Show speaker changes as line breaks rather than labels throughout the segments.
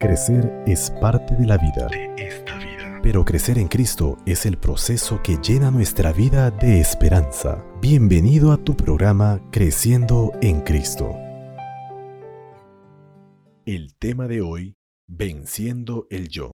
Crecer es parte de la vida. Pero crecer en Cristo es el proceso que llena nuestra vida de esperanza. Bienvenido a tu programa Creciendo en Cristo. El tema de hoy, Venciendo el yo.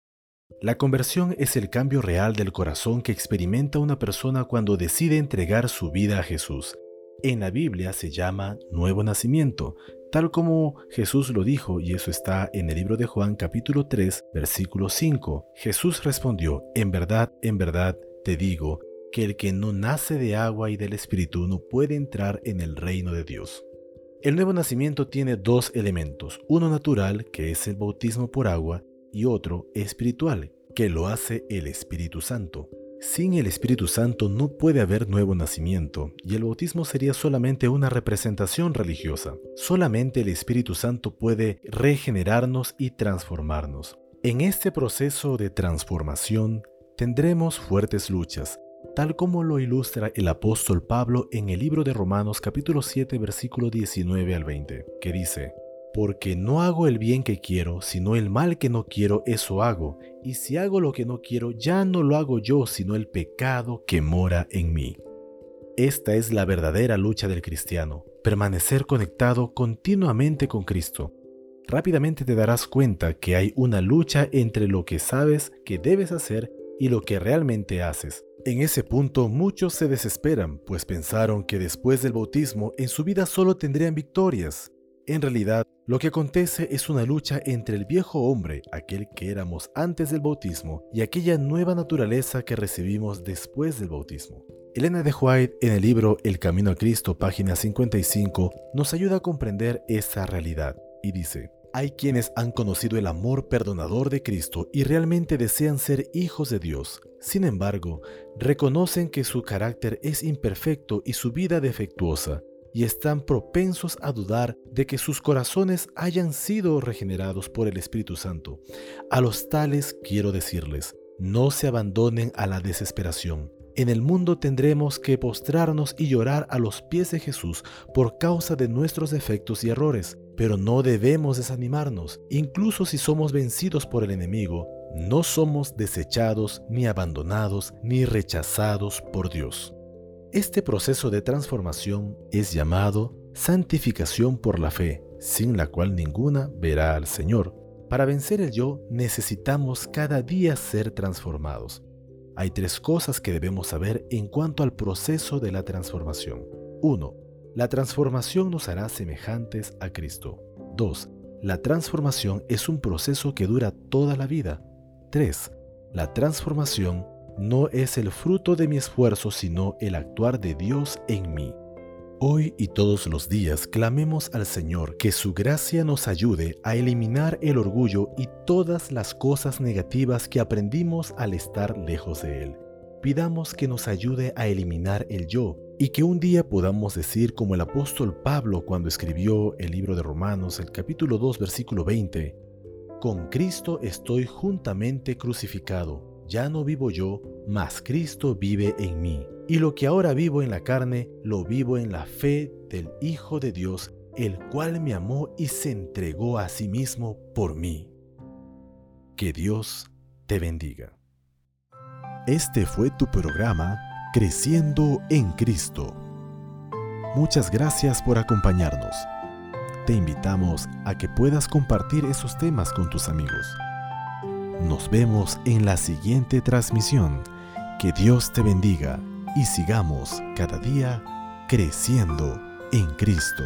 La conversión es el cambio real del corazón que experimenta una persona cuando decide entregar su vida a Jesús. En la Biblia se llama nuevo nacimiento, tal como Jesús lo dijo, y eso está en el libro de Juan capítulo 3, versículo 5. Jesús respondió, en verdad, en verdad, te digo, que el que no nace de agua y del Espíritu no puede entrar en el reino de Dios. El nuevo nacimiento tiene dos elementos, uno natural, que es el bautismo por agua, y otro espiritual, que lo hace el Espíritu Santo. Sin el Espíritu Santo no puede haber nuevo nacimiento, y el bautismo sería solamente una representación religiosa. Solamente el Espíritu Santo puede regenerarnos y transformarnos. En este proceso de transformación tendremos fuertes luchas, tal como lo ilustra el apóstol Pablo en el libro de Romanos capítulo 7 versículo 19 al 20, que dice, porque no hago el bien que quiero, sino el mal que no quiero, eso hago. Y si hago lo que no quiero, ya no lo hago yo, sino el pecado que mora en mí. Esta es la verdadera lucha del cristiano, permanecer conectado continuamente con Cristo. Rápidamente te darás cuenta que hay una lucha entre lo que sabes que debes hacer y lo que realmente haces. En ese punto muchos se desesperan, pues pensaron que después del bautismo en su vida solo tendrían victorias, en realidad, lo que acontece es una lucha entre el viejo hombre, aquel que éramos antes del bautismo, y aquella nueva naturaleza que recibimos después del bautismo. Elena de White, en el libro El Camino a Cristo, página 55, nos ayuda a comprender esa realidad y dice, hay quienes han conocido el amor perdonador de Cristo y realmente desean ser hijos de Dios. Sin embargo, reconocen que su carácter es imperfecto y su vida defectuosa, y están propensos a dudar de que sus corazones hayan sido regenerados por el Espíritu Santo. A los tales quiero decirles, no se abandonen a la desesperación. En el mundo tendremos que postrarnos y llorar a los pies de Jesús por causa de nuestros defectos y errores, pero no debemos desanimarnos, incluso si somos vencidos por el enemigo, no somos desechados, ni abandonados, ni rechazados por Dios. Este proceso de transformación es llamado santificación por la fe, sin la cual ninguna verá al Señor. Para vencer el yo necesitamos cada día ser transformados. Hay tres cosas que debemos saber en cuanto al proceso de la transformación. 1. La transformación nos hará semejantes a Cristo. 2. La transformación es un proceso que dura toda la vida. 3. La transformación no es el fruto de mi esfuerzo, sino el actuar de Dios en mí. Hoy y todos los días clamemos al Señor que su gracia nos ayude a eliminar el orgullo y todas las cosas negativas que aprendimos al estar lejos de Él. Pidamos que nos ayude a eliminar el yo y que un día podamos decir como el apóstol Pablo cuando escribió el libro de Romanos, el capítulo 2, versículo 20, Con Cristo estoy juntamente crucificado ya no vivo yo, mas Cristo vive en mí. Y lo que ahora vivo en la carne, lo vivo en la fe del Hijo de Dios, el cual me amó y se entregó a sí mismo por mí. Que Dios te bendiga. Este fue tu programa Creciendo en Cristo. Muchas gracias por acompañarnos. Te invitamos a que puedas compartir esos temas con tus amigos. Nos vemos en la siguiente transmisión. Que Dios te bendiga y sigamos cada día creciendo en Cristo.